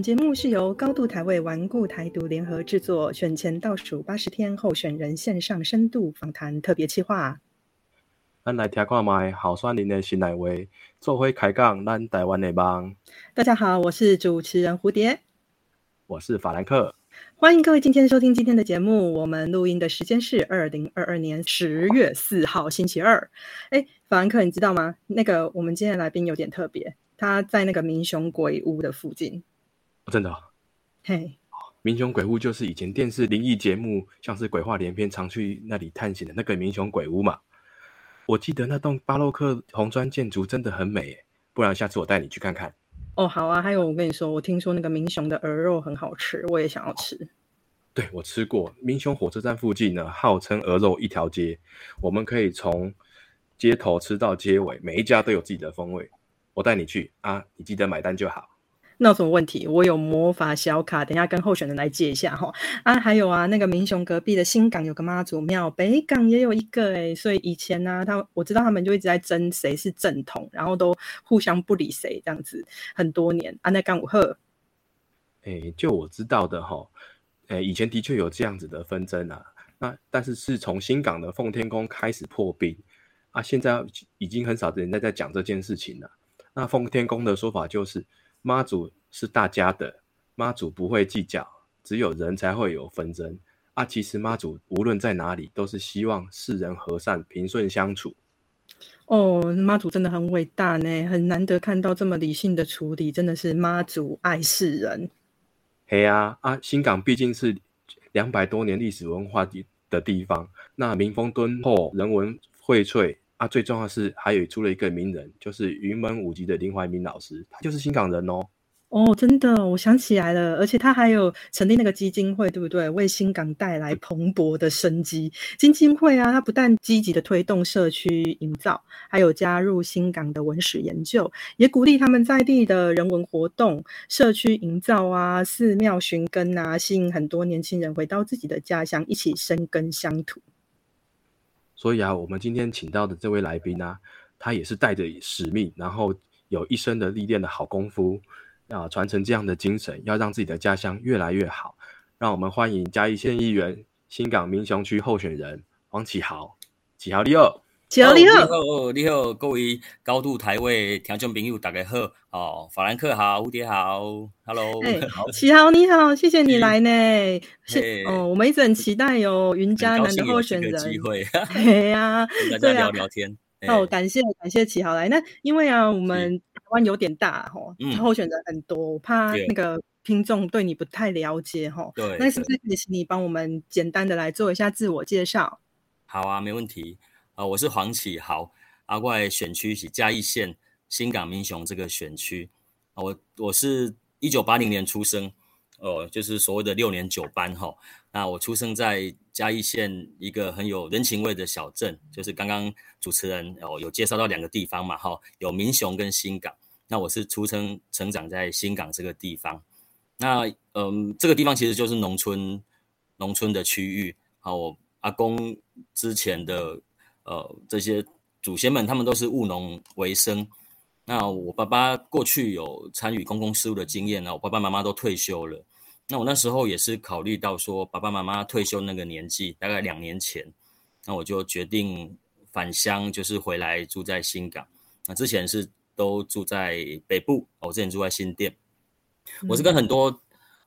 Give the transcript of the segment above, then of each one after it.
本节目是由高度台位顽固台独联合制作，选前倒数八十天候选人线上深度访谈特别企划。咱来听看麦好酸林的新来话，做伙开讲咱台湾的梦。大家好，我是主持人蝴蝶，我是法兰克，欢迎各位今天收听今天的节目。我们录音的时间是二零二二年十月四号星期二。哎，法兰克，你知道吗？那个我们今天的来宾有点特别，他在那个民雄鬼屋的附近。真的，嘿，民雄鬼屋就是以前电视灵异节目，像是鬼话连篇，常去那里探险的那个民雄鬼屋嘛。我记得那栋巴洛克红砖建筑真的很美，不然下次我带你去看看。哦，好啊。还有，我跟你说，我听说那个民雄的鹅肉很好吃，我也想要吃。对，我吃过。民雄火车站附近呢，号称鹅肉一条街，我们可以从街头吃到街尾，每一家都有自己的风味。我带你去啊，你记得买单就好。那有什么问题？我有魔法小卡，等下跟候选人来借一下哈。啊，还有啊，那个民雄隔壁的新港有个妈祖庙，北港也有一个哎，所以以前呢，他我知道他们就一直在争谁是正统，然后都互相不理谁这样子，很多年。啊，那港五鹤，哎，就我知道的哈，哎，以前的确有这样子的纷争啊。那但是是从新港的奉天宫开始破冰啊，现在已经很少的人在在讲这件事情了。那奉天宫的说法就是。妈祖是大家的，妈祖不会计较，只有人才会有纷争啊。其实妈祖无论在哪里，都是希望世人和善、平顺相处。哦，妈祖真的很伟大呢，很难得看到这么理性的处理，真的是妈祖爱世人。嘿啊啊！新港毕竟是两百多年历史文化的的地方，那民风敦厚，人文荟萃。啊，最重要是还有出了一个名人，就是云门舞集的林怀民老师，他就是新港人哦。哦，真的，我想起来了，而且他还有成立那个基金会，对不对？为新港带来蓬勃的生机。基金会啊，它不但积极的推动社区营造，还有加入新港的文史研究，也鼓励他们在地的人文活动、社区营造啊、寺庙寻根啊，吸引很多年轻人回到自己的家乡，一起生根乡土。所以啊，我们今天请到的这位来宾呢，他也是带着使命，然后有一生的历练的好功夫，啊，传承这样的精神，要让自己的家乡越来越好。让我们欢迎嘉义县议员、新港民雄区候选人黄启豪，启豪第二好。启豪你好，你好，各位高度台位听众朋友大家好，哦，法兰克好，蝴蝶好，Hello，好，启豪你好，谢谢你来呢，是哦，我们一直很期待有云嘉南的候选人，机会，对呀，大家聊聊天，哦，感谢感谢启豪来，那因为啊，我们台湾有点大哈，候选人很多，我怕那个听众对你不太了解哈，对，那是不是可以请你帮我们简单的来做一下自我介绍？好啊，没问题。啊，我是黄启豪，阿怪选区是嘉义县新港民雄这个选区。我我是一九八零年出生，哦，就是所谓的六年九班哈。那我出生在嘉义县一个很有人情味的小镇，就是刚刚主持人哦有介绍到两个地方嘛哈，有民雄跟新港。那我是出生成长在新港这个地方。那嗯，这个地方其实就是农村农村的区域。好，我阿公之前的。呃，这些祖先们他们都是务农为生。那我爸爸过去有参与公共事务的经验呢，我爸爸妈妈都退休了。那我那时候也是考虑到说，爸爸妈妈退休那个年纪，大概两年前，那我就决定返乡，就是回来住在新港。那之前是都住在北部，我之前住在新店。我是跟很多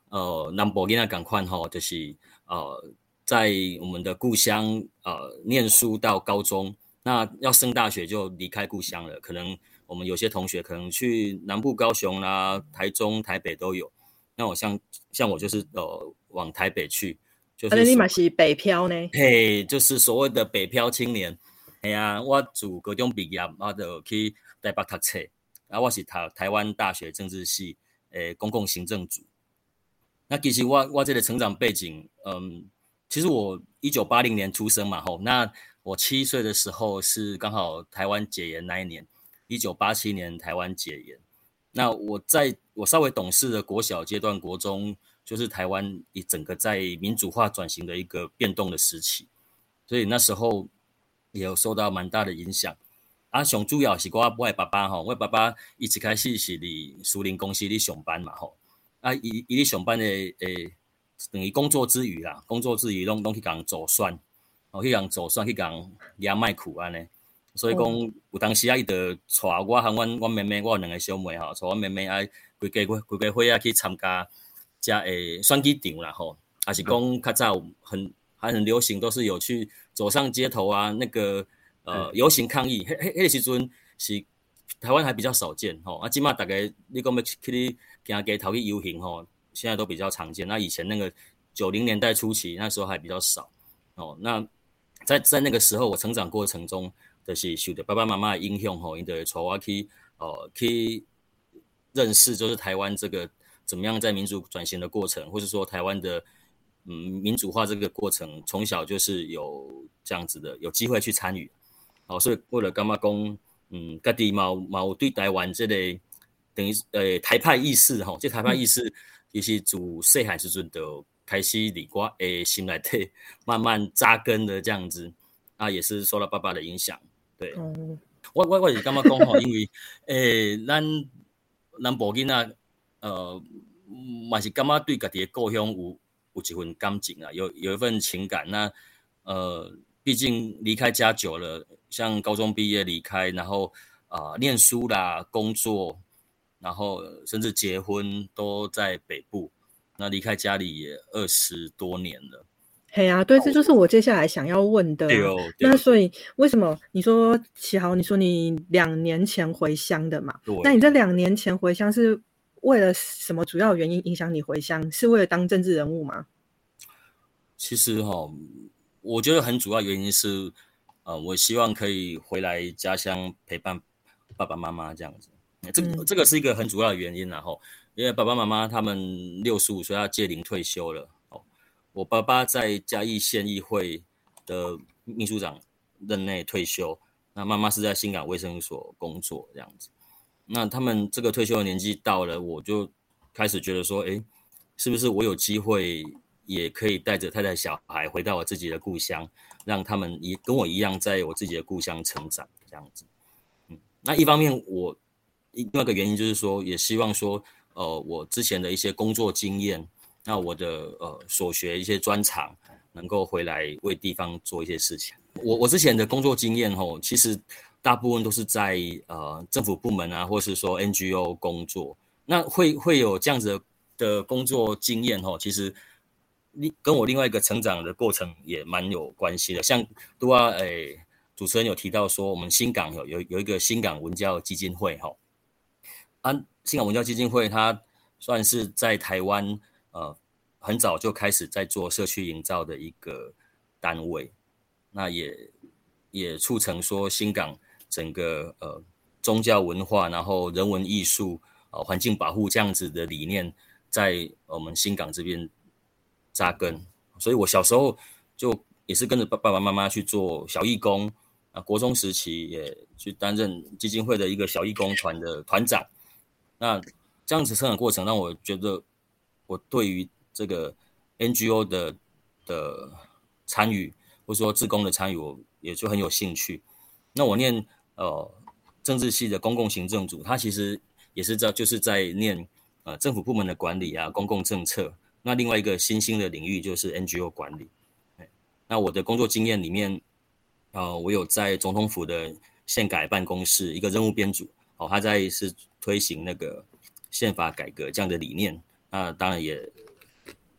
呃南博跟他赶快哈，就是呃。在我们的故乡，呃，念书到高中，那要升大学就离开故乡了。可能我们有些同学可能去南部高雄啦、台中、台北都有。那我像像我就是呃往台北去，就是你嘛是北漂呢？嘿，就是所谓的北漂青年。哎呀，我住高中毕业，我就去台北读册。啊，我是台台湾大学政治系诶公共行政组。那其实我我这个成长背景，嗯。其实我一九八零年出生嘛，吼，那我七岁的时候是刚好台湾解严那一年，一九八七年台湾解严。那我在我稍微懂事的国小阶段，国中就是台湾一整个在民主化转型的一个变动的时期，所以那时候也有受到蛮大的影响。啊，上主要是我我爸爸吼，我爸爸一直开始是伫苏林公司里上班嘛，吼。啊，伊伊咧上班的诶，等于工作之余啦，工作之余拢拢去讲做算，哦去讲做算去讲压麦苦安尼。所以讲有当时啊，伊着带我和阮阮妹妹，我两个小妹吼，带阮妹妹啊，规家伙规家伙啊去参加遮诶选举场啦吼，也是讲较早很还很流行，都是有去走上街头啊，那个呃游行抗议，迄迄迄时阵是台湾还比较少见吼，啊，即码逐个你讲要去去行街头去游行吼，现在都比较常见。那以前那个九零年代初期，那时候还比较少哦。那在在那个时候，我成长过程中。就是受的爸爸妈妈的影响吼，因得带我去哦去认识，就是台湾这个怎么样在民主转型的过程，或者说台湾的嗯民主化这个过程，从小就是有这样子的有机会去参与。哦，所以为了干嘛讲嗯，家己毛毛对台湾这类等于呃台派意识吼，这台派意识其实自细汉时阵就开始伫我诶心内底慢慢扎根的这样子，啊，也是受到爸爸的影响。对，我我我是感觉讲吼，因为诶，咱咱部囡仔，呃，嘛是感觉对家己的故乡有有一份感情啊，有有一份情感。那呃，毕竟离开家久了，像高中毕业离开，然后啊，念书啦，工作，然后甚至结婚都在北部，那离开家里也二十多年了。嘿啊，对，这就是我接下来想要问的。哦那所以为什么你说启豪？你说你两年前回乡的嘛？那你这两年前回乡是为了什么主要原因影响你回乡？是为了当政治人物吗？其实哈，我觉得很主要原因是，呃，我希望可以回来家乡陪伴爸爸妈妈这样子。这这个是一个很主要的原因然后，因为爸爸妈妈他们六十五岁要届龄退休了哦。我爸爸在嘉义县议会的秘书长任内退休，那妈妈是在新港卫生所工作这样子。那他们这个退休的年纪到了，我就开始觉得说，哎，是不是我有机会也可以带着太太小孩回到我自己的故乡，让他们也跟我一样在我自己的故乡成长这样子。嗯，那一方面我另外一个原因就是说，也希望说，呃，我之前的一些工作经验。那我的呃所学一些专长，能够回来为地方做一些事情。我我之前的工作经验吼，其实大部分都是在呃政府部门啊，或是说 NGO 工作。那会会有这样子的工作经验吼，其实另跟我另外一个成长的过程也蛮有关系的。像都啊，诶，主持人有提到说，我们新港有有有一个新港文教基金会吼，安，新港文教基金会它算是在台湾。呃，很早就开始在做社区营造的一个单位，那也也促成说新港整个呃宗教文化，然后人文艺术啊环境保护这样子的理念，在我们新港这边扎根。所以我小时候就也是跟着爸爸爸妈妈去做小义工啊，国中时期也去担任基金会的一个小义工团的团长。那这样子成长过程让我觉得。我对于这个 NGO 的的参与，或者说自工的参与，我也就很有兴趣。那我念呃政治系的公共行政组，他其实也是在就是在念呃政府部门的管理啊，公共政策。那另外一个新兴的领域就是 NGO 管理。那我的工作经验里面，呃，我有在总统府的宪改办公室一个任务编组，哦，他在是推行那个宪法改革这样的理念。那当然也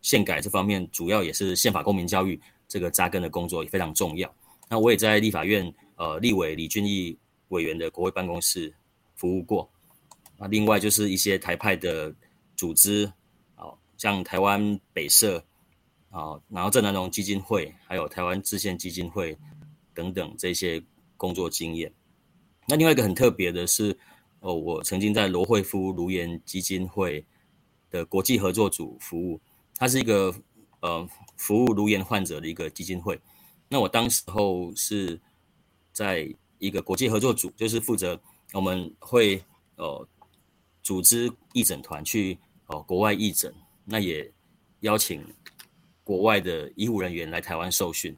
宪改这方面，主要也是宪法公民教育这个扎根的工作也非常重要。那我也在立法院呃立委李俊义委员的国会办公室服务过。那另外就是一些台派的组织，啊，像台湾北社啊，然后郑南榕基金会，还有台湾制宪基金会等等这些工作经验。那另外一个很特别的是，哦，我曾经在罗惠夫卢岩基金会。的国际合作组服务，它是一个呃服务颅炎患者的一个基金会。那我当时候是在一个国际合作组，就是负责我们会呃组织义诊团去哦国外义诊，那也邀请国外的医护人员来台湾受训，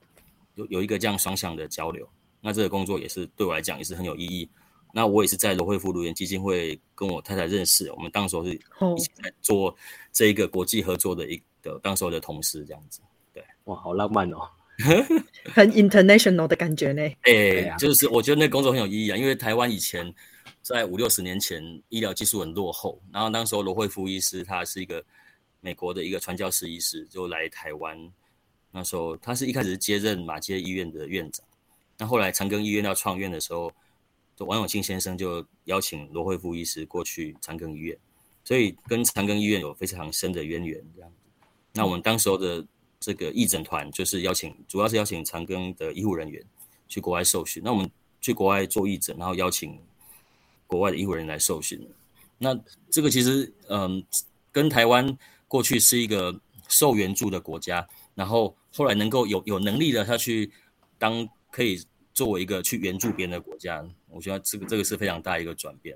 有有一个这样双向的交流。那这个工作也是对我来讲也是很有意义。那我也是在罗惠夫卢园基金会跟我太太认识，我们当时候是一起在做这一个国际合作的一的当时候的同事这样子。对，哇，好浪漫哦，很 international 的感觉呢。哎，就是我觉得那工作很有意义啊，因为台湾以前在五六十年前医疗技术很落后，然后当时候罗惠夫医师他是一个美国的一个传教士医师，就来台湾。那时候他是一开始接任马街医院的院长，那后来长庚医院要创院的时候。就王永庆先生就邀请罗惠夫医师过去长庚医院，所以跟长庚医院有非常深的渊源。这样，那我们当时候的这个义诊团就是邀请，主要是邀请长庚的医护人员去国外受训。那我们去国外做义诊，然后邀请国外的医护人员来受训。那这个其实，嗯，跟台湾过去是一个受援助的国家，然后后来能够有有能力的他去当可以。作为一个去援助别人的国家，我觉得这个这个是非常大一个转变，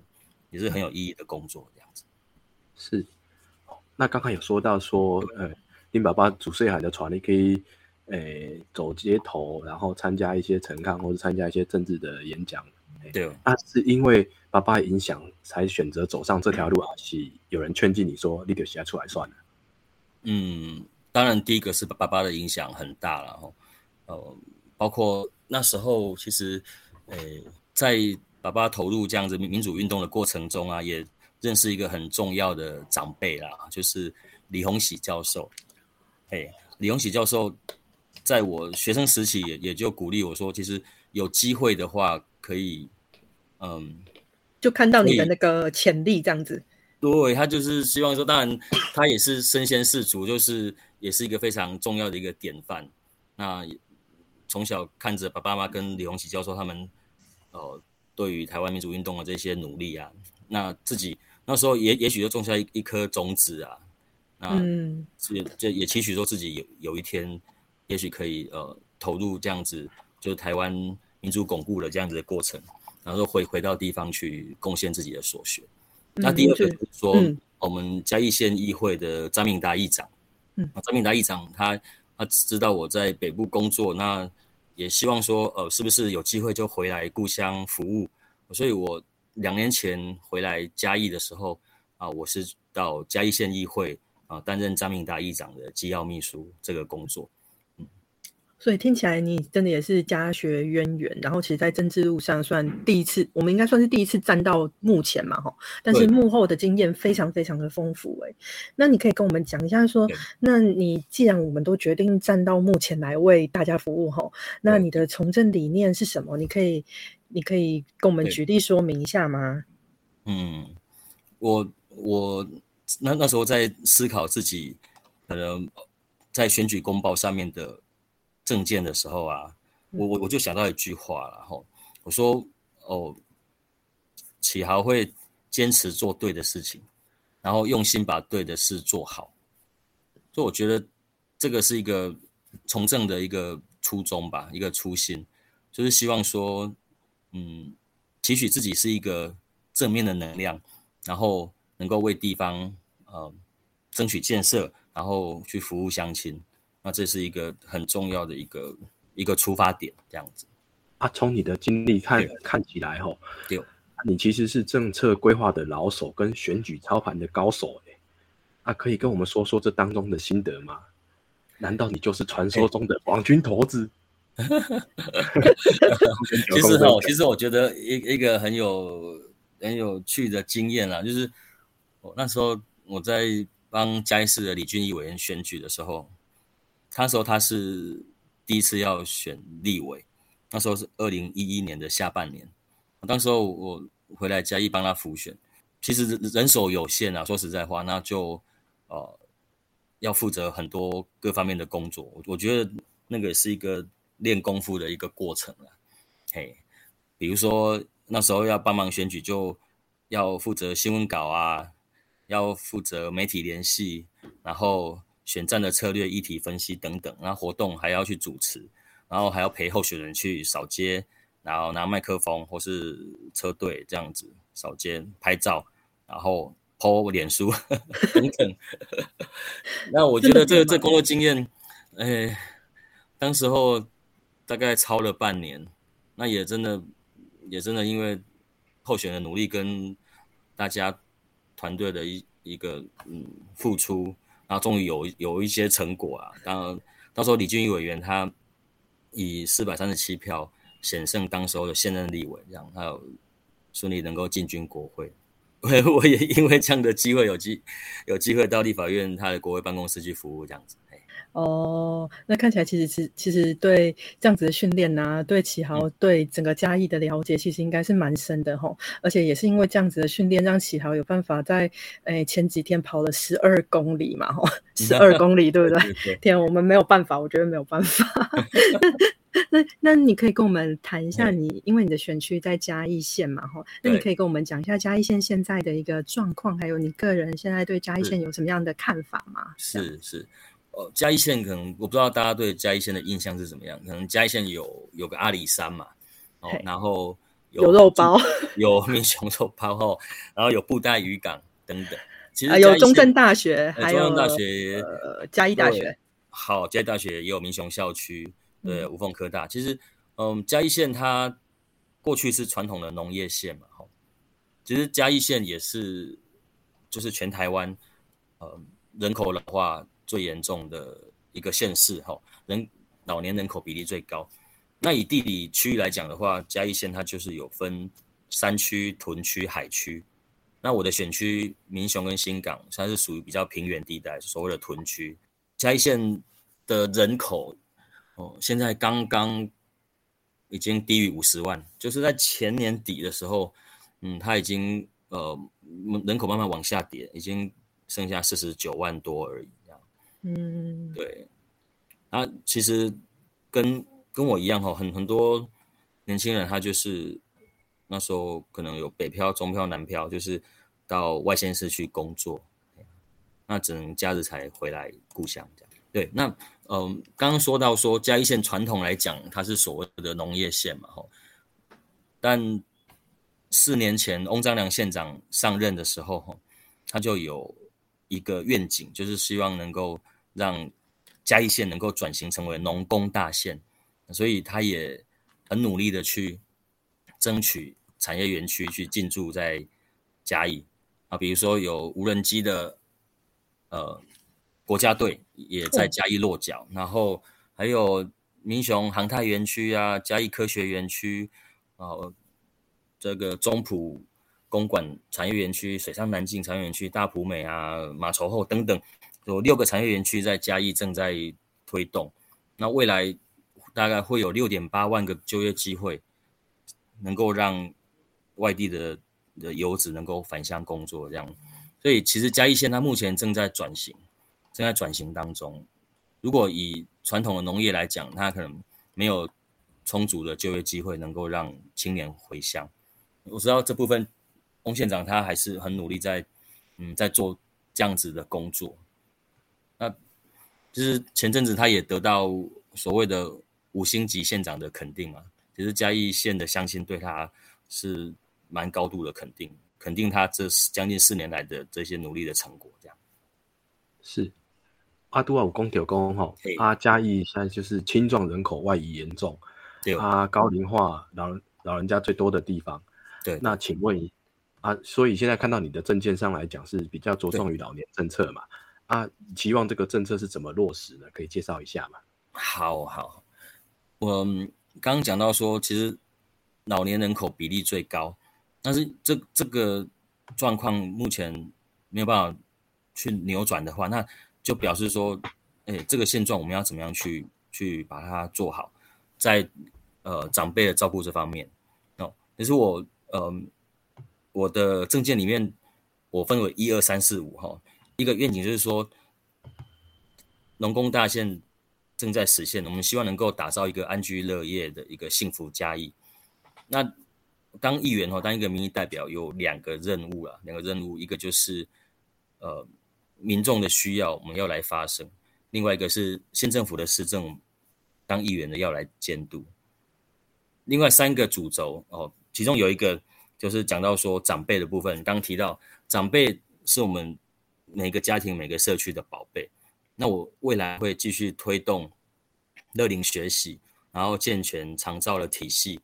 也是很有意义的工作。这样子是。那刚刚有说到说，呃，丁爸爸主岁海的船，你可以，诶，走街头，然后参加一些陈抗，或者参加一些政治的演讲。对。那是因为爸爸影响才选择走上这条路啊？是有人劝进你说，你就写出来算了？嗯，当然，第一个是爸爸的影响很大了哦，呃，包括。那时候其实，诶，在爸爸投入这样子民主运动的过程中啊，也认识一个很重要的长辈啦，就是李洪喜教授。诶，李洪喜教授在我学生时期也也就鼓励我说，其实有机会的话可以，嗯，就看到你的那个潜力这样子。对他就是希望说，当然他也是身先士卒，就是也是一个非常重要的一个典范。那。从小看着爸爸妈妈跟李洪喜教授他们，呃，对于台湾民主运动的这些努力啊，那自己那时候也也许就种下一一颗种子啊，那是就也期许说自己有有一天，也许可以呃投入这样子，就是台湾民主巩固的这样子的过程，然后回回到地方去贡献自己的所学。那第二个就是说，我们嘉义县议会的张明达议长，嗯，张明达议长他。他知道我在北部工作，那也希望说，呃，是不是有机会就回来故乡服务？所以我两年前回来嘉义的时候，啊，我是到嘉义县议会啊担任张明达议长的机要秘书这个工作。所以听起来你真的也是家学渊源，然后其实，在政治路上算第一次，我们应该算是第一次站到幕前嘛，哈。但是幕后的经验非常非常的丰富，哎。那你可以跟我们讲一下，说，那你既然我们都决定站到幕前来为大家服务，哈，那你的从政理念是什么？你可以，你可以跟我们举例说明一下吗？嗯，我我那那时候在思考自己可能在选举公报上面的。证件的时候啊，我我我就想到一句话，然后我说哦，启豪会坚持做对的事情，然后用心把对的事做好，所以我觉得这个是一个从政的一个初衷吧，一个初心，就是希望说，嗯，期许自己是一个正面的能量，然后能够为地方呃争取建设，然后去服务乡亲。那这是一个很重要的一个一个出发点，这样子。啊，从你的经历看看起来，吼，你其实是政策规划的老手，跟选举操盘的高手，哎，啊，可以跟我们说说这当中的心得吗？难道你就是传说中的王军头子？其实哈，其实我觉得一一个很有很有趣的经验啦，就是我那时候我在帮嘉义市的李俊义委员选举的时候。那时候他是第一次要选立委，那时候是二零一一年的下半年。当时候我回来嘉义帮他辅选，其实人手有限啊，说实在话，那就呃要负责很多各方面的工作。我我觉得那个是一个练功夫的一个过程啊。嘿，比如说那时候要帮忙选举，就要负责新闻稿啊，要负责媒体联系，然后。选战的策略、议题分析等等，然后活动还要去主持，然后还要陪候选人去扫街，然后拿麦克风或是车队这样子扫街拍照，然后 po 脸书 等等。那我觉得这个这工作经验，哎，当时候大概超了半年，那也真的也真的因为候选人努力跟大家团队的一一个嗯付出，然后终于有有一些成果啊。当然，到时候李俊义委员他以四百三十七票险胜当时候的现任立委，这样他顺利能够进军国会。我我也因为这样的机会有机有机会到立法院他的国会办公室去服务，这样子。哦，那看起来其实其其实对这样子的训练呐，对启豪对整个嘉义的了解，其实应该是蛮深的吼。而且也是因为这样子的训练，让启豪有办法在诶前几天跑了十二公里嘛吼，十二公里对不对？天，我们没有办法，我觉得没有办法。那那你可以跟我们谈一下，你因为你的选区在嘉义县嘛哈，那你可以跟我们讲一下嘉义县现在的一个状况，还有你个人现在对嘉义县有什么样的看法吗？是是。呃，嘉义县可能我不知道大家对嘉义县的印象是怎么样？可能嘉义县有有个阿里山嘛，哦，然后有肉包，有民雄肉包哦，然后有布袋渔港等等。其实有中正大学，还有大学，呃，嘉义大学。好，嘉义大学也有民雄校区，对，无缝科大。其实，嗯，嘉义县它过去是传统的农业县嘛，哈。其实嘉义县也是，就是全台湾，呃，人口老化。最严重的一个县市，哈，人老年人口比例最高。那以地理区域来讲的话，嘉义县它就是有分山区、屯区、海区。那我的选区民雄跟新港，它是属于比较平原地带，所谓的屯区。嘉义县的人口，哦，现在刚刚已经低于五十万，就是在前年底的时候，嗯，它已经呃人口慢慢往下跌，已经剩下四十九万多而已。嗯，对，那其实跟跟我一样哈，很很多年轻人他就是那时候可能有北漂、中漂、南漂，就是到外县市去工作，那只能假日才回来故乡这样。对，那嗯，刚刚说到说嘉义县传统来讲，它是所谓的农业县嘛，哈，但四年前翁章良县长上任的时候，他就有一个愿景，就是希望能够。让嘉义县能够转型成为农工大县，所以他也很努力的去争取产业园区去进驻在嘉义啊，比如说有无人机的呃国家队也在嘉义落脚，然后还有民雄航太园区啊、嘉义科学园区啊、这个中埔公馆产业园区、水上南进产业园区、大埔美啊、马稠后等等。有六个产业园区在嘉义正在推动，那未来大概会有六点八万个就业机会，能够让外地的的游子能够返乡工作，这样。所以其实嘉义县它目前正在转型，正在转型当中。如果以传统的农业来讲，它可能没有充足的就业机会，能够让青年回乡。我知道这部分翁县长他还是很努力在，嗯，在做这样子的工作。那就是前阵子他也得到所谓的五星级县长的肯定嘛，其实嘉义县的乡亲对他是蛮高度的肯定，肯定他这将近四年来的这些努力的成果。这样是阿杜啊，五公九公哈，阿嘉义现在就是青壮人口外移严重，对啊，高龄化老老人家最多的地方。对，那请问啊，所以现在看到你的证件上来讲是比较着重于老年政策嘛？啊，期望这个政策是怎么落实呢？可以介绍一下吗？好好，我刚刚讲到说，其实老年人口比例最高，但是这这个状况目前没有办法去扭转的话，那就表示说，哎，这个现状我们要怎么样去去把它做好，在呃长辈的照顾这方面哦，其实我呃我的证件里面我分为一二三四五哈。一个愿景就是说，农工大县正在实现，我们希望能够打造一个安居乐业的一个幸福家义。那当议员哦，当一个民意代表有两个任务啊，两个任务，一个就是呃民众的需要我们要来发声，另外一个是县政府的施政，当议员的要来监督。另外三个主轴哦，其中有一个就是讲到说长辈的部分，刚提到长辈是我们。每个家庭、每个社区的宝贝，那我未来会继续推动乐龄学习，然后健全长照的体系，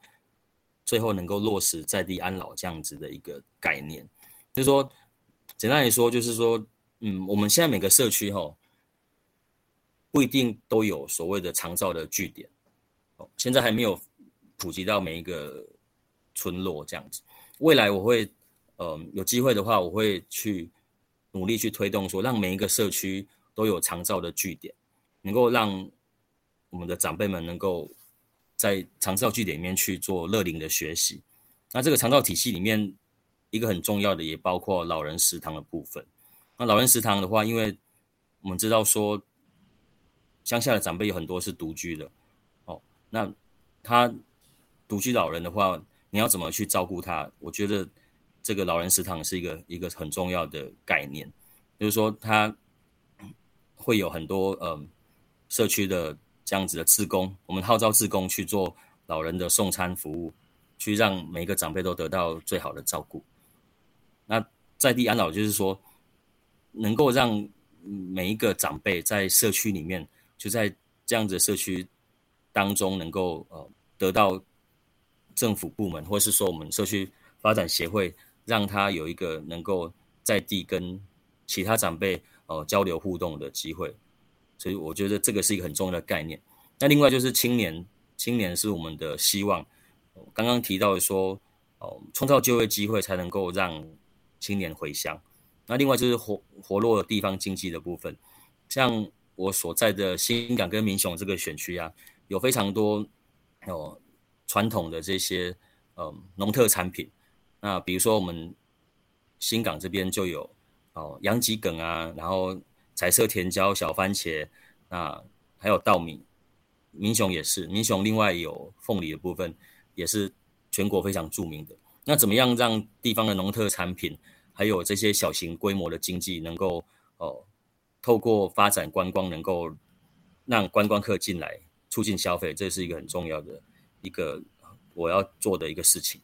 最后能够落实在地安老这样子的一个概念。就是说，简单来说，就是说，嗯，我们现在每个社区哈，不一定都有所谓的长照的据点，哦，现在还没有普及到每一个村落这样子。未来我会，呃，有机会的话，我会去努力去推动，说让每一个社区都有长照的据点，能够让我们的长辈们能够。在长照据点里面去做乐龄的学习，那这个长照体系里面一个很重要的也包括老人食堂的部分。那老人食堂的话，因为我们知道说乡下的长辈有很多是独居的，哦，那他独居老人的话，你要怎么去照顾他？我觉得这个老人食堂是一个一个很重要的概念，就是说他会有很多嗯社区的。这样子的自工，我们号召自工去做老人的送餐服务，去让每一个长辈都得到最好的照顾。那在地安老就是说，能够让每一个长辈在社区里面，就在这样子的社区当中，能够呃得到政府部门或是说我们社区发展协会，让他有一个能够在地跟其他长辈呃交流互动的机会。所以我觉得这个是一个很重要的概念。那另外就是青年，青年是我们的希望。刚刚提到说，哦，创造就业机会才能够让青年回乡。那另外就是活活络地方经济的部分。像我所在的新港跟民雄这个选区啊，有非常多哦传统的这些嗯农特产品。那比如说我们新港这边就有哦杨吉梗啊，然后。彩色甜椒、小番茄，那还有稻米，民雄也是，民雄另外有凤梨的部分，也是全国非常著名的。那怎么样让地方的农特产品，还有这些小型规模的经济，能够哦，透过发展观光，能够让观光客进来，促进消费，这是一个很重要的一个我要做的一个事情。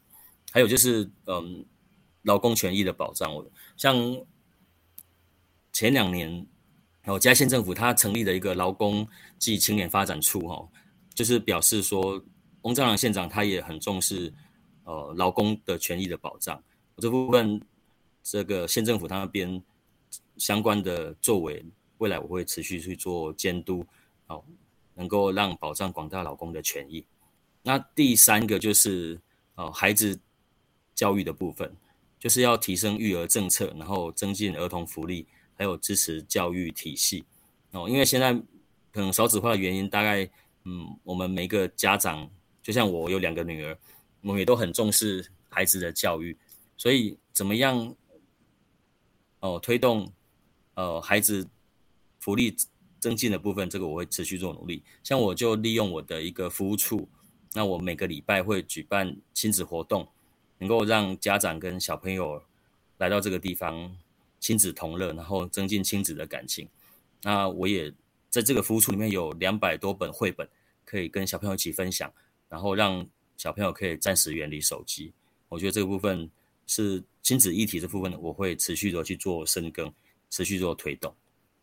还有就是，嗯，劳工权益的保障，像前两年。然后嘉县政府它成立了一个劳工暨青年发展处，哈，就是表示说，翁章良县长他也很重视，呃，劳工的权益的保障。这部分，这个县政府他那边相关的作为，未来我会持续去做监督，哦，能够让保障广大劳工的权益。那第三个就是，哦，孩子教育的部分，就是要提升育儿政策，然后增进儿童福利。还有支持教育体系哦，因为现在可能少子化的原因，大概嗯，我们每个家长，就像我有两个女儿，我们也都很重视孩子的教育，所以怎么样哦，推动呃孩子福利增进的部分，这个我会持续做努力。像我就利用我的一个服务处，那我每个礼拜会举办亲子活动，能够让家长跟小朋友来到这个地方。亲子同乐，然后增进亲子的感情。那我也在这个服务处里面有两百多本绘本，可以跟小朋友一起分享，然后让小朋友可以暂时远离手机。我觉得这个部分是亲子议题这部分，我会持续的去做深耕，持续做推动。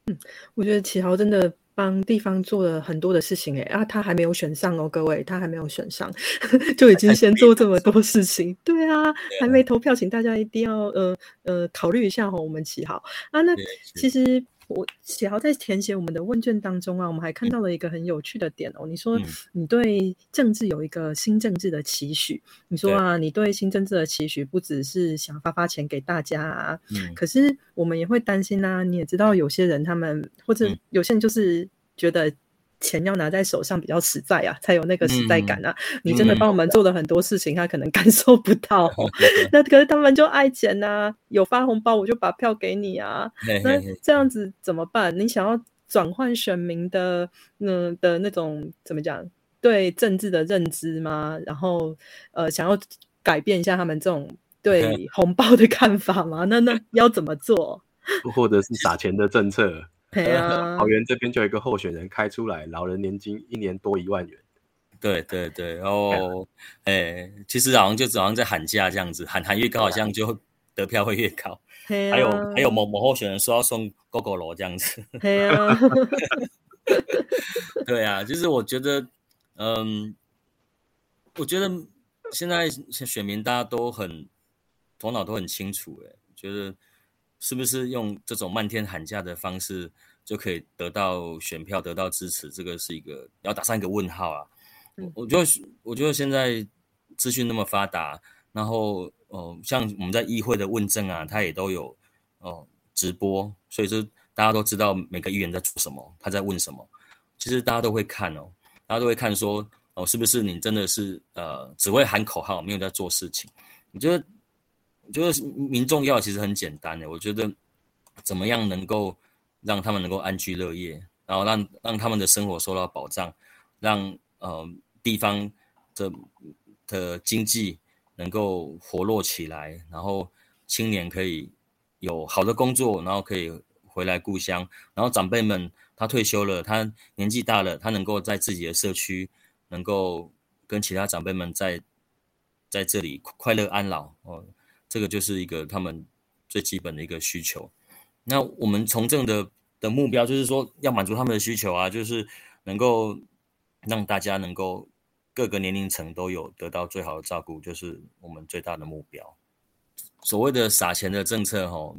嗯，我觉得启豪真的。帮地方做了很多的事情，哎啊，他还没有选上哦，各位，他还没有选上，就已经先做这么多事情，对啊，还没投票，请大家一定要呃呃考虑一下哦，我们起好啊，那其实。我启豪在填写我们的问卷当中啊，我们还看到了一个很有趣的点哦。你说你对政治有一个新政治的期许，你说啊，你对新政治的期许不只是想发发钱给大家啊，可是我们也会担心啊。你也知道，有些人他们或者有些人就是觉得。钱要拿在手上比较实在啊，才有那个实在感啊！你真的帮我们做了很多事情，他可能感 受不到。那可是他们就爱钱呐，有发红包我就把票给你啊。那这样子怎么办？你想要转换选民的嗯的那种怎么讲对政治的认知吗？然后呃想要改变一下他们这种对红包的看法吗？那那要怎么做？或者是撒钱的政策？对啊，桃园这边就有一个候选人开出来，老人年金一年多一万元。对对对，然后，哎，其实好像就好像在喊价这样子，喊喊越高，好像就得票会越高。还有还有某某候选人说要送 GoGo 罗这样子。对啊，对啊，就是我觉得，嗯，我觉得现在选民大家都很头脑都很清楚，哎，觉得是不是用这种漫天喊价的方式就可以得到选票、得到支持？这个是一个要打上一个问号啊！我我觉得，我觉得现在资讯那么发达，然后哦，像我们在议会的问政啊，他也都有哦直播，所以说大家都知道每个议员在做什么，他在问什么，其实大家都会看哦，大家都会看说。哦，是不是你真的是呃只会喊口号，没有在做事情？我觉得，就是民众要其实很简单的。我觉得怎么样能够让他们能够安居乐业，然后让让他们的生活受到保障，让呃地方的的经济能够活络起来，然后青年可以有好的工作，然后可以回来故乡，然后长辈们他退休了，他年纪大了，他能够在自己的社区。能够跟其他长辈们在在这里快乐安老哦，这个就是一个他们最基本的一个需求。那我们从政的的目标就是说，要满足他们的需求啊，就是能够让大家能够各个年龄层都有得到最好的照顾，就是我们最大的目标。所谓的撒钱的政策，吼，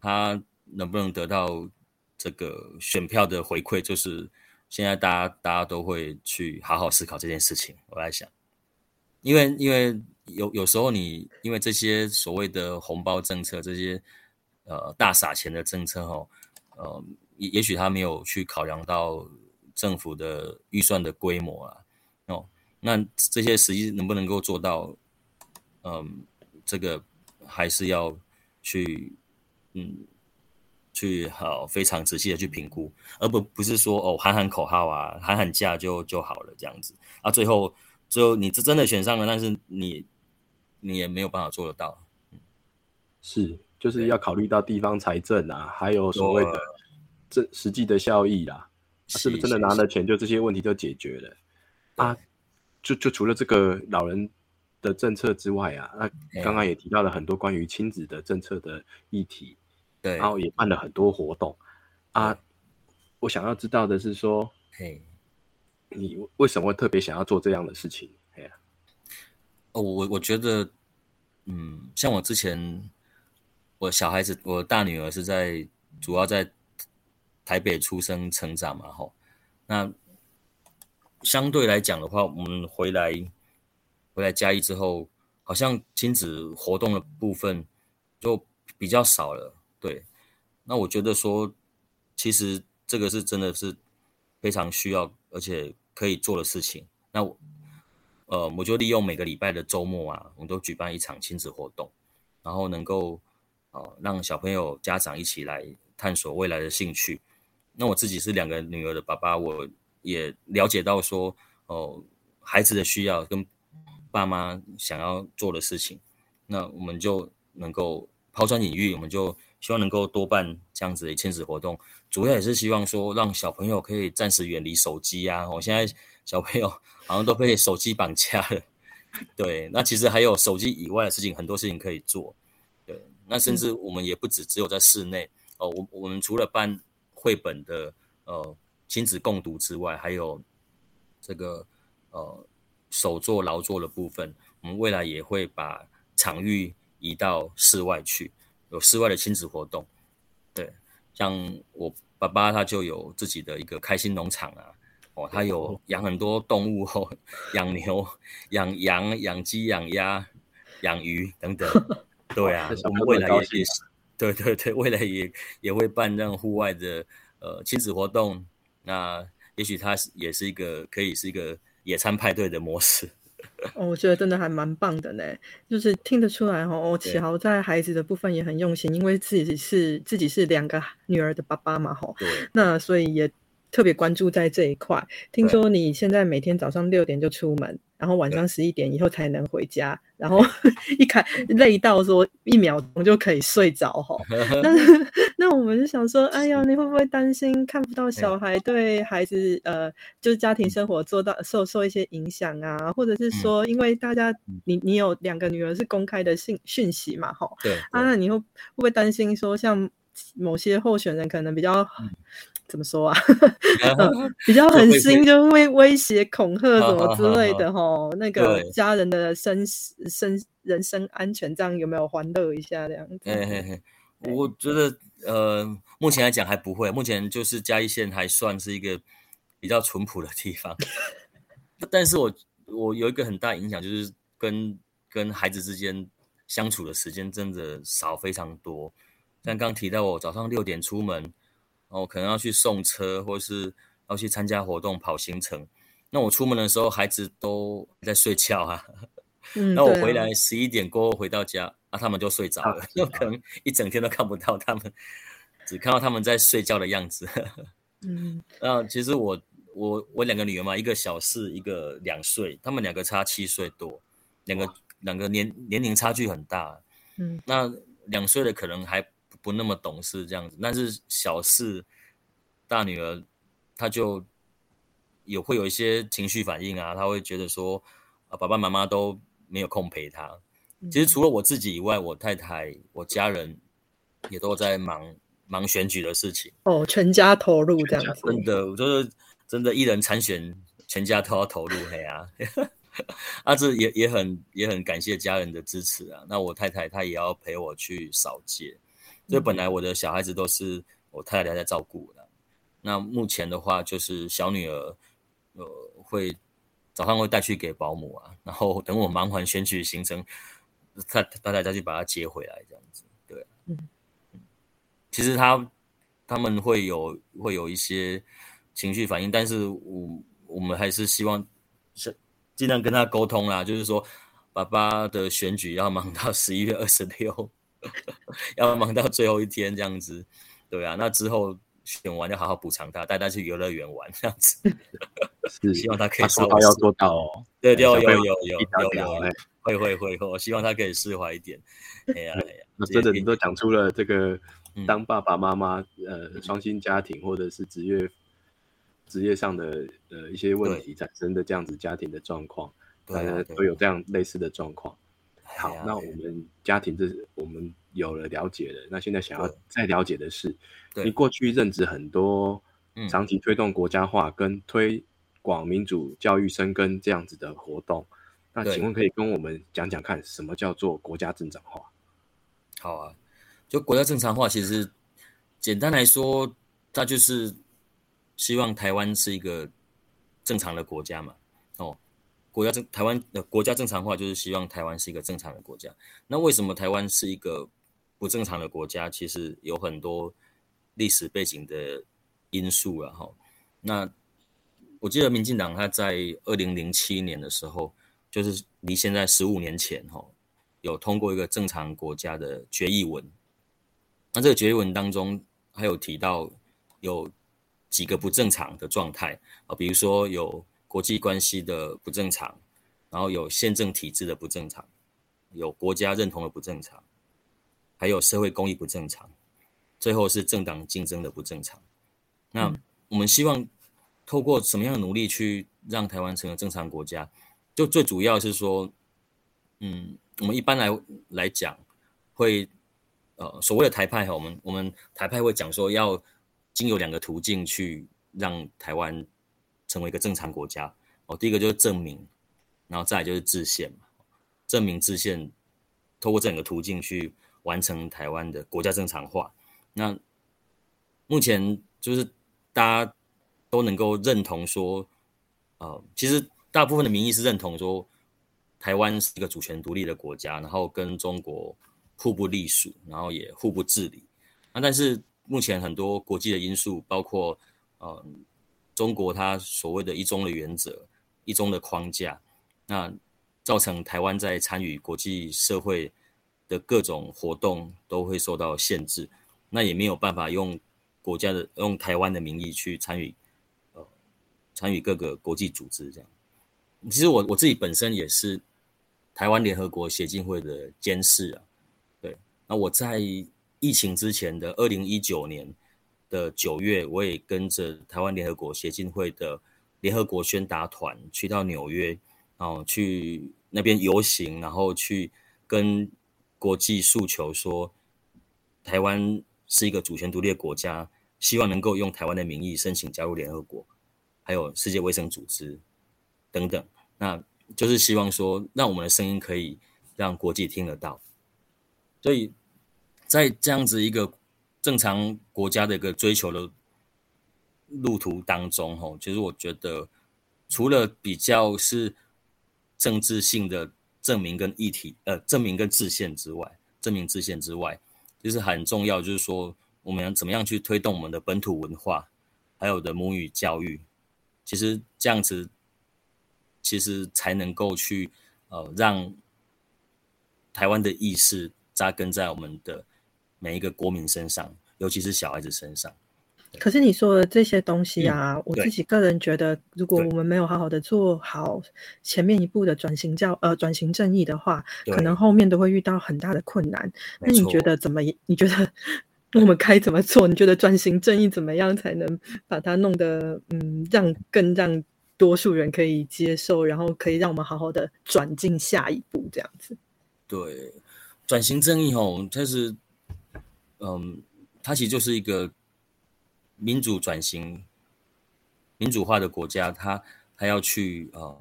他能不能得到这个选票的回馈，就是。现在大家大家都会去好好思考这件事情。我在想，因为因为有有时候你因为这些所谓的红包政策，这些呃大撒钱的政策哈，呃也也许他没有去考量到政府的预算的规模啊，哦，那这些实际能不能够做到？嗯，这个还是要去嗯。去好非常仔细的去评估，而不不是说哦喊喊口号啊，喊喊价就就好了这样子啊，最后最后你这真的选上了，但是你你也没有办法做得到，是就是要考虑到地方财政啊，还有所谓的这实际的效益啦，是不是真的拿了钱就这些问题就解决了？啊？就就除了这个老人的政策之外啊，那刚刚也提到了很多关于亲子的政策的议题。对，然后也办了很多活动。啊。我想要知道的是说，嘿，你为什么会特别想要做这样的事情？哦，我我觉得，嗯，像我之前，我小孩子，我大女儿是在主要在台北出生成长嘛，吼。那相对来讲的话，我们回来回来嘉义之后，好像亲子活动的部分就比较少了。对，那我觉得说，其实这个是真的是非常需要而且可以做的事情。那我，呃，我就利用每个礼拜的周末啊，我们都举办一场亲子活动，然后能够呃让小朋友家长一起来探索未来的兴趣。那我自己是两个女儿的爸爸，我也了解到说，哦，孩子的需要跟爸妈想要做的事情，那我们就能够抛砖引玉，我们就。希望能够多办这样子的亲子活动，主要也是希望说让小朋友可以暂时远离手机啊。我现在小朋友好像都被手机绑架了，对。那其实还有手机以外的事情，很多事情可以做。对，那甚至我们也不止只有在室内哦。我我们除了办绘本的呃亲子共读之外，还有这个呃手作劳作的部分，我们未来也会把场域移到室外去。有室外的亲子活动，对，像我爸爸他就有自己的一个开心农场啊，哦，他有养很多动物哦，养牛、养羊、养鸡、养鸭、养鱼等等，对啊，我们未来也也是，对对对，未来也也会办这样户外的呃亲子活动，那也许他是也是一个可以是一个野餐派对的模式。哦，我觉得真的还蛮棒的呢，就是听得出来哈，哦，启豪在孩子的部分也很用心，因为自己是自己是两个女儿的爸爸嘛，哈，那所以也特别关注在这一块。听说你现在每天早上六点就出门。然后晚上十一点以后才能回家，然后 一开累到说一秒钟就可以睡着哈。那那我们就想说，哎呀，你会不会担心看不到小孩对孩子呃，就是家庭生活做到受受一些影响啊？或者是说，因为大家你你有两个女儿是公开的信讯息嘛，哈。对。啊，那你会会不会担心说，像某些候选人可能比较。怎么说啊？比较狠心，就会威胁、恐吓什么之类的哈。那个家人的身身人身安全，这样有没有欢乐一下这样子？我觉得呃，目前来讲还不会。目前就是嘉义县还算是一个比较淳朴的地方，但是我我有一个很大影响，就是跟跟孩子之间相处的时间真的少非常多。像刚提到我早上六点出门，哦，可能要去送车，或是要去参加活动、跑行程。那我出门的时候，孩子都在睡觉啊。嗯，那我回来十一点过后回到家。那他们就睡着了，有可能一整天都看不到他们，只看到他们在睡觉的样子。嗯，那其实我我我两个女儿嘛，一个小四，一个两岁，他们两个差七岁多，两个两个年年龄差距很大。嗯，那两岁的可能还不那么懂事这样子，但是小四大女儿她就也会有一些情绪反应啊，她会觉得说啊，爸爸妈妈都没有空陪她。其实除了我自己以外，我太太、我家人也都在忙忙选举的事情。哦，全家投入这样子。真的，我就是真的，一人参选，全家都要投入。嘿啊，啊，这也也很也很感谢家人的支持啊。那我太太她也要陪我去扫街，所以本来我的小孩子都是我太太在照顾的。那目前的话，就是小女儿呃会早上会带去给保姆啊，然后等我忙完选举行程。他大家再去把她接回来，这样子，对，嗯，其实他他们会有会有一些情绪反应，但是我我们还是希望是尽量跟他沟通啦，就是说爸爸的选举要忙到十一月二十六，要忙到最后一天这样子，对啊，那之后选完就好好补偿他，带他去游乐园玩这样子，是希望他可以说到要做到哦，对，有有有有有有。会会会，我希望他可以释怀一点。哎呀哎呀，那真的你都讲出了这个当爸爸妈妈呃双薪家庭或者是职业职业上的呃一些问题产生的这样子家庭的状况，大家都有这样类似的状况。好，那我们家庭这我们有了了解了，那现在想要再了解的是，你过去任职很多，长期推动国家化跟推广民主教育生根这样子的活动。那请问可以跟我们讲讲看，什么叫做国家正常化？好啊，就国家正常化，其实简单来说，它就是希望台湾是一个正常的国家嘛。国家正台湾的国家正常化，就是希望台湾是一个正常的国家。那为什么台湾是一个不正常的国家？其实有很多历史背景的因素啊。哈，那我记得民进党他在二零零七年的时候。就是离现在十五年前，哈，有通过一个正常国家的决议文。那这个决议文当中还有提到有几个不正常的状态啊，比如说有国际关系的不正常，然后有宪政体制的不正常，有国家认同的不正常，还有社会公益不正常，最后是政党竞争的不正常。那我们希望透过什么样的努力去让台湾成为正常国家？就最主要是说，嗯，我们一般来来讲，会呃所谓的台派哈，我们我们台派会讲说要经有两个途径去让台湾成为一个正常国家哦。第一个就是证明，然后再来就是制宪嘛，证明制宪，透过这两个途径去完成台湾的国家正常化。那目前就是大家都能够认同说，呃，其实。大部分的民意是认同说，台湾是一个主权独立的国家，然后跟中国互不隶属，然后也互不治理。那但是目前很多国际的因素，包括呃中国它所谓的一中的原则、一中的框架，那造成台湾在参与国际社会的各种活动都会受到限制，那也没有办法用国家的用台湾的名义去参与呃参与各个国际组织这样。其实我我自己本身也是台湾联合国协进会的监事啊，对。那我在疫情之前的二零一九年的九月，我也跟着台湾联合国协进会的联合国宣达团去到纽约，然后去那边游行，然后去跟国际诉求说，台湾是一个主权独立的国家，希望能够用台湾的名义申请加入联合国，还有世界卫生组织等等。那就是希望说，让我们的声音可以让国际听得到。所以在这样子一个正常国家的一个追求的路途当中，吼，其实我觉得除了比较是政治性的证明跟议题，呃，证明跟制宪之外，证明制宪之外，就是很重要，就是说我们怎么样去推动我们的本土文化，还有的母语教育，其实这样子。其实才能够去呃让台湾的意识扎根在我们的每一个国民身上，尤其是小孩子身上。可是你说的这些东西啊，我自己个人觉得，如果我们没有好好的做好前面一步的转型教呃转型正义的话，可能后面都会遇到很大的困难。那你觉得怎么？你觉得我们该怎么做？你觉得转型正义怎么样才能把它弄得嗯让更让？多数人可以接受，然后可以让我们好好的转进下一步，这样子。对，转型正义吼，它是，嗯，它其实就是一个民主转型、民主化的国家，它它要去呃，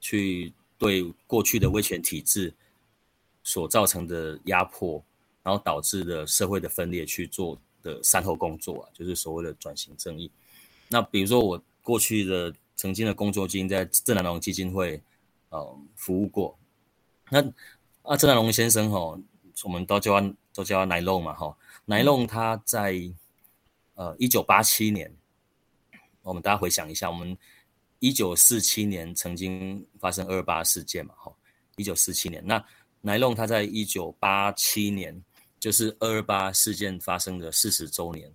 去对过去的威权体制所造成的压迫，然后导致的社会的分裂去做的善后工作啊，就是所谓的转型正义。那比如说我过去的。曾经的工作经在郑南龙基金会，呃，服务过。那啊，郑南龙先生哈，我们都叫他都叫他奶龙嘛哈。奶龙他在呃一九八七年，我们大家回想一下，我们一九四七年曾经发生二八事件嘛哈。一九四七年，那奶龙他在一九八七年，就是二二八事件发生的四十周年，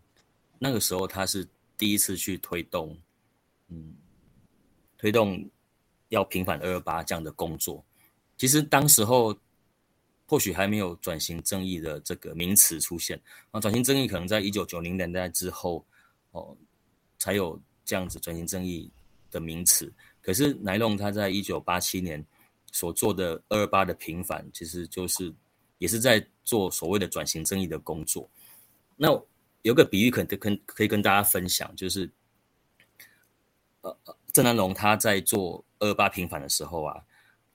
那个时候他是第一次去推动，嗯。推动要平反二二八这样的工作，其实当时候或许还没有转型正义的这个名词出现啊。转型正义可能在一九九零年代之后哦，才有这样子转型正义的名词。可是莱龙他在一九八七年所做的二二八的平反，其实就是也是在做所谓的转型正义的工作。那有个比喻可能可可以跟大家分享，就是呃。郑南龙他在做二八平反的时候啊，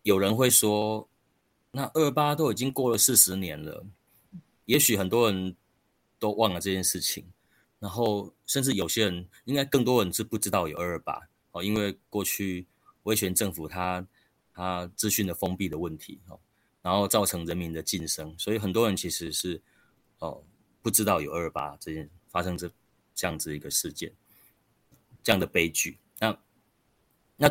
有人会说，那二八都已经过了四十年了，也许很多人都忘了这件事情，然后甚至有些人，应该更多人是不知道有二二八哦，因为过去威权政府他他资讯的封闭的问题哦，然后造成人民的晋升，所以很多人其实是哦不知道有二二八这件发生这这样子一个事件，这样的悲剧。那那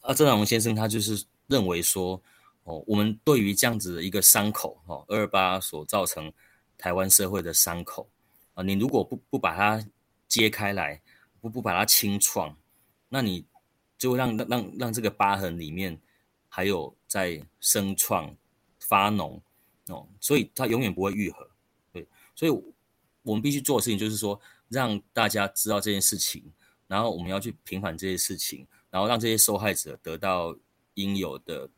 啊，郑南龙先生他就是认为说，哦，我们对于这样子的一个伤口，哦，二二八所造成台湾社会的伤口啊，你如果不不把它揭开来，不不把它清创，那你就让让让这个疤痕里面还有在生创发脓哦，所以它永远不会愈合。对，所以我们必须做的事情就是说，让大家知道这件事情，然后我们要去平反这些事情。然后让这些受害者得到应有的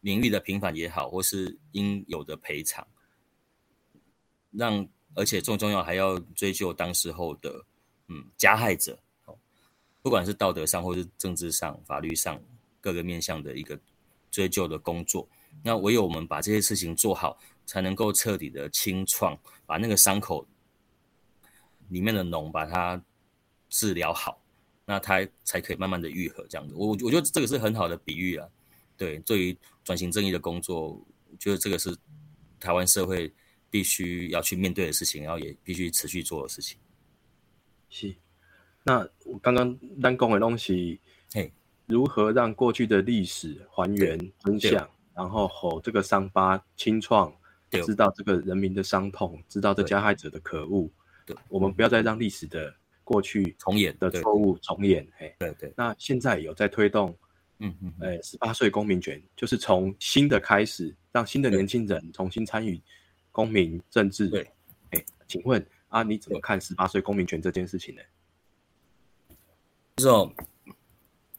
名誉的平反也好，或是应有的赔偿，让而且最重要还要追究当时候的嗯加害者，不管是道德上或是政治上、法律上各个面向的一个追究的工作。那唯有我们把这些事情做好，才能够彻底的清创，把那个伤口里面的脓把它治疗好。那它才可以慢慢的愈合，这样子，我我觉得这个是很好的比喻啊。对，对于转型正义的工作，我觉得这个是台湾社会必须要去面对的事情，然后也必须持续做的事情。是，那我刚刚单讲的东西，嘿，如何让过去的历史还原真相，然后吼这个伤疤清创，知道这个人民的伤痛，知道这加害者的可恶，对，我们不要再让历史的。过去重演的错误重演，嘿，对对。那现在有在推动，嗯嗯，哎，十八岁公民权，就是从新的开始，让新的年轻人重新参与公民政治。对，哎，请问啊，你怎么看十八岁公民权这件事情呢？是哦，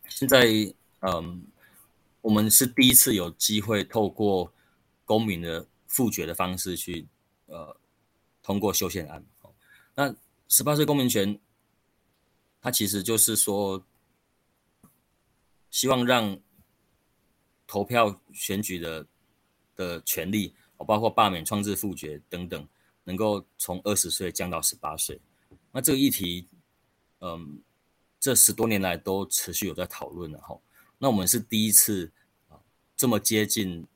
现在嗯，我们是第一次有机会透过公民的复决的方式去呃通过修宪案，那。十八岁公民权，它其实就是说，希望让投票选举的的权利，包括罢免、创制、复决等等，能够从二十岁降到十八岁。那这个议题，嗯，这十多年来都持续有在讨论的哈。那我们是第一次啊，这么接近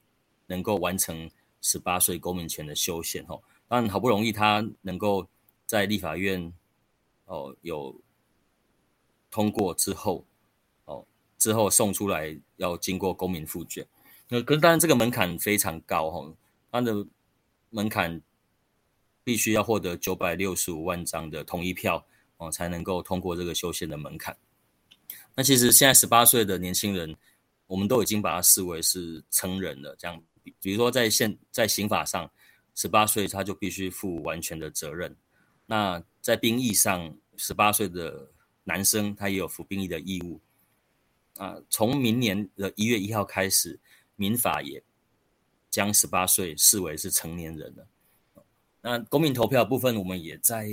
能够完成十八岁公民权的修宪哈。但好不容易他能够在立法院哦有通过之后之后送出来要经过公民复决，那可是当然这个门槛非常高哈，它的门槛必须要获得九百六十五万张的同意票哦才能够通过这个修宪的门槛。那其实现在十八岁的年轻人，我们都已经把他视为是成人了，这样比如说在现在刑法上。十八岁他就必须负完全的责任。那在兵役上，十八岁的男生他也有服兵役的义务。啊，从明年的一月一号开始，民法也将十八岁视为是成年人了。那公民投票部分，我们也在，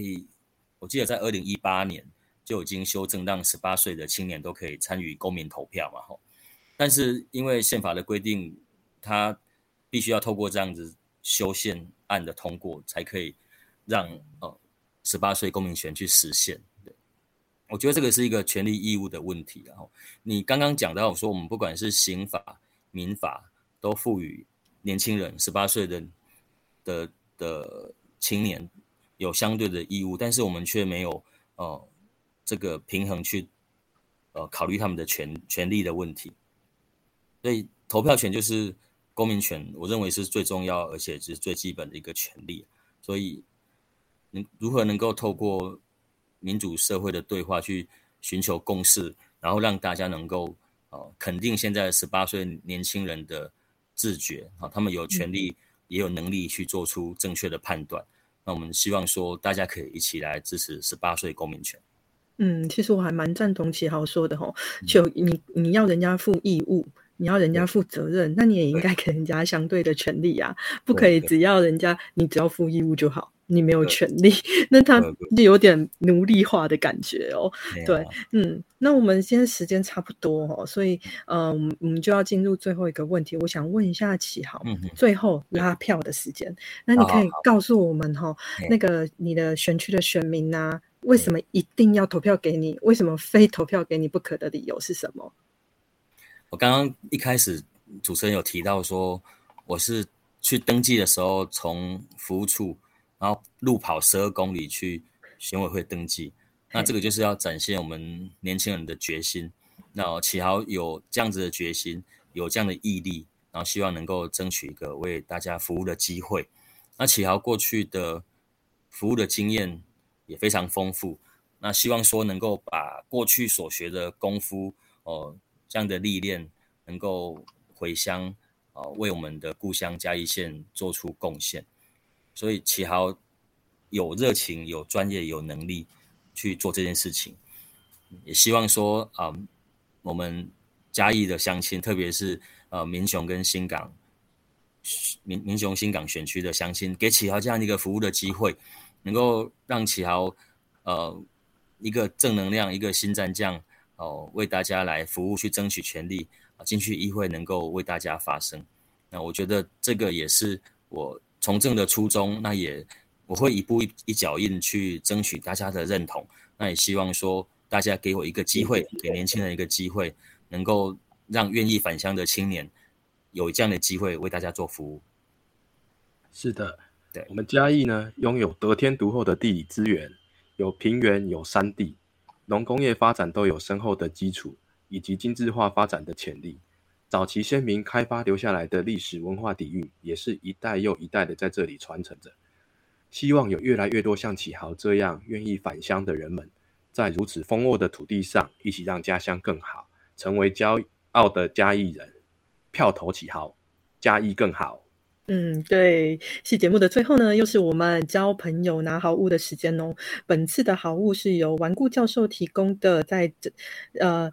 我记得在二零一八年就已经修正，让十八岁的青年都可以参与公民投票嘛。吼，但是因为宪法的规定，他必须要透过这样子。修宪案的通过，才可以让呃十八岁公民权去实现。我觉得这个是一个权利义务的问题。然后你刚刚讲到说，我们不管是刑法、民法，都赋予年轻人十八岁的的的青年有相对的义务，但是我们却没有呃这个平衡去呃考虑他们的权权利的问题。所以投票权就是。公民权，我认为是最重要，而且是最基本的一个权利。所以，能如何能够透过民主社会的对话去寻求共识，然后让大家能够哦肯定现在十八岁年轻人的自觉啊，他们有权利也有能力去做出正确的判断。那我们希望说，大家可以一起来支持十八岁公民权。嗯，其实我还蛮赞同齐豪说的吼，就你你要人家负义务。你要人家负责任，那你也应该给人家相对的权利啊！不可以只要人家你只要负义务就好，你没有权利，那他就有点奴隶化的感觉哦。对，嗯，那我们现在时间差不多哦，所以嗯，我们就要进入最后一个问题。我想问一下启豪，最后拉票的时间，那你可以告诉我们哈，那个你的选区的选民啊，为什么一定要投票给你？为什么非投票给你不可的理由是什么？我刚刚一开始主持人有提到说，我是去登记的时候从服务处，然后路跑十二公里去选委会登记，那这个就是要展现我们年轻人的决心。那启豪有这样子的决心，有这样的毅力，然后希望能够争取一个为大家服务的机会。那启豪过去的服务的经验也非常丰富，那希望说能够把过去所学的功夫哦。这样的历练能够回乡啊，为我们的故乡嘉义县做出贡献，所以启豪有热情、有专业、有能力去做这件事情，也希望说啊，我们嘉义的乡亲，特别是呃民雄跟新港民民雄新港选区的乡亲，给启豪这样一个服务的机会，能够让启豪呃一个正能量、一个新战将。哦，为大家来服务，去争取权利啊，进去议会能够为大家发声。那我觉得这个也是我从政的初衷。那也我会一步一一脚印去争取大家的认同。那也希望说大家给我一个机会，给年轻人一个机会，能够让愿意返乡的青年有这样的机会为大家做服务。是的，对我们嘉义呢，拥有得天独厚的地理资源，有平原，有山地。农工业发展都有深厚的基础，以及精致化发展的潜力。早期先民开发留下来的历史文化底蕴，也是一代又一代的在这里传承着。希望有越来越多像启豪这样愿意返乡的人们，在如此丰沃的土地上，一起让家乡更好，成为骄傲的嘉义人。票投启豪，嘉义更好。嗯，对，是节目的最后呢，又是我们交朋友拿好物的时间哦。本次的好物是由顽固教授提供的，在这呃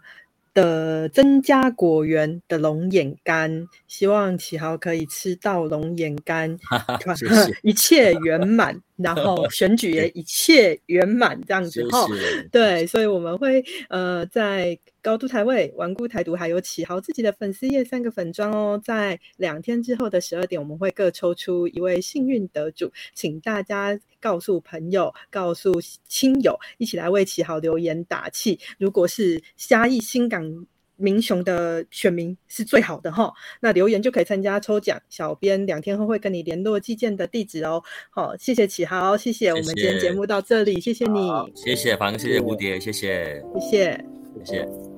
的增加果园的龙眼干，希望启豪可以吃到龙眼干，一切圆满。然 后选举也一切圆满这样子哈。对，所以我们会呃在高度台位、顽固台独还有启豪自己的粉丝页三个粉砖哦，在两天之后的十二点，我们会各抽出一位幸运得主，请大家告诉朋友、告诉亲友，一起来为启豪留言打气。如果是嘉义新港。民雄的选民是最好的哈，那留言就可以参加抽奖，小编两天后会跟你联络寄件的地址哦。好，谢谢启豪，谢谢我们今天节目到这里，谢谢你，谢谢凡，谢谢蝴蝶，谢谢，谢谢，谢谢。